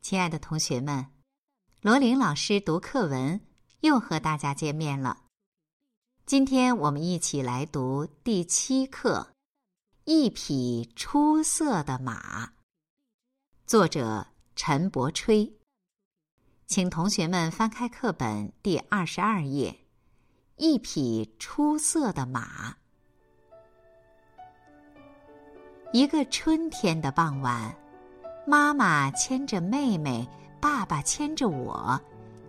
亲爱的同学们，罗琳老师读课文又和大家见面了。今天我们一起来读第七课《一匹出色的马》，作者陈伯吹。请同学们翻开课本第二十二页，《一匹出色的马》。一个春天的傍晚。妈妈牵着妹妹，爸爸牵着我，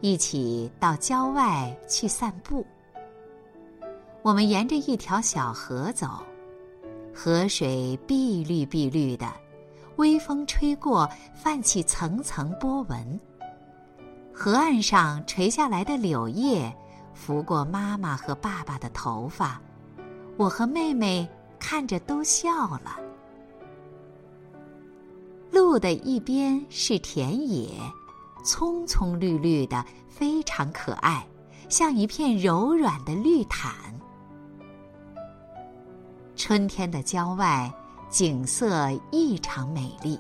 一起到郊外去散步。我们沿着一条小河走，河水碧绿碧绿的，微风吹过，泛起层层波纹。河岸上垂下来的柳叶，拂过妈妈和爸爸的头发，我和妹妹看着都笑了。路的一边是田野，葱葱绿绿的，非常可爱，像一片柔软的绿毯。春天的郊外景色异常美丽，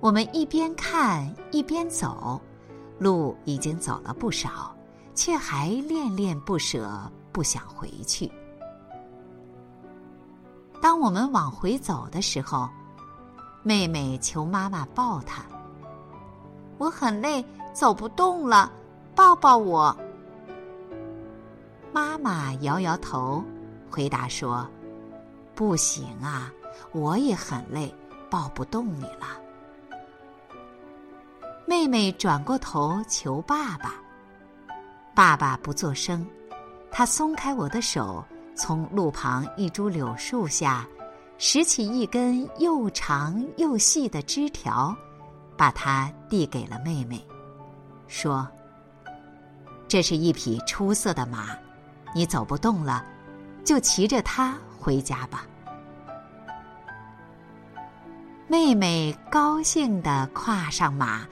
我们一边看一边走，路已经走了不少，却还恋恋不舍，不想回去。当我们往回走的时候。妹妹求妈妈抱她。我很累，走不动了，抱抱我。妈妈摇摇头，回答说：“不行啊，我也很累，抱不动你了。”妹妹转过头求爸爸。爸爸不作声，他松开我的手，从路旁一株柳树下。拾起一根又长又细的枝条，把它递给了妹妹，说：“这是一匹出色的马，你走不动了，就骑着它回家吧。”妹妹高兴地跨上马，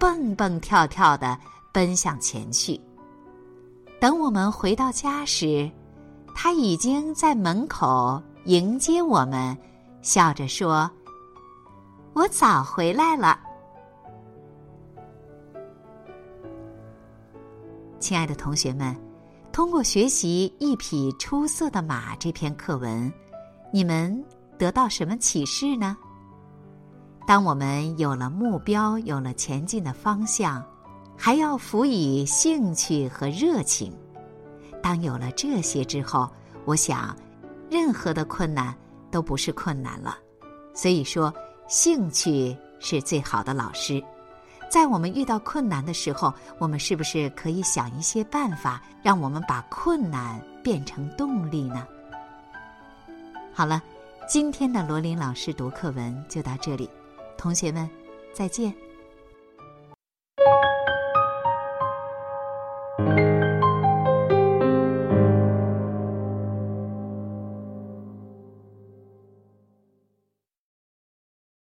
蹦蹦跳跳地奔向前去。等我们回到家时，他已经在门口。迎接我们，笑着说：“我早回来了。”亲爱的同学们，通过学习《一匹出色的马》这篇课文，你们得到什么启示呢？当我们有了目标，有了前进的方向，还要辅以兴趣和热情。当有了这些之后，我想。任何的困难都不是困难了，所以说兴趣是最好的老师。在我们遇到困难的时候，我们是不是可以想一些办法，让我们把困难变成动力呢？好了，今天的罗琳老师读课文就到这里，同学们再见。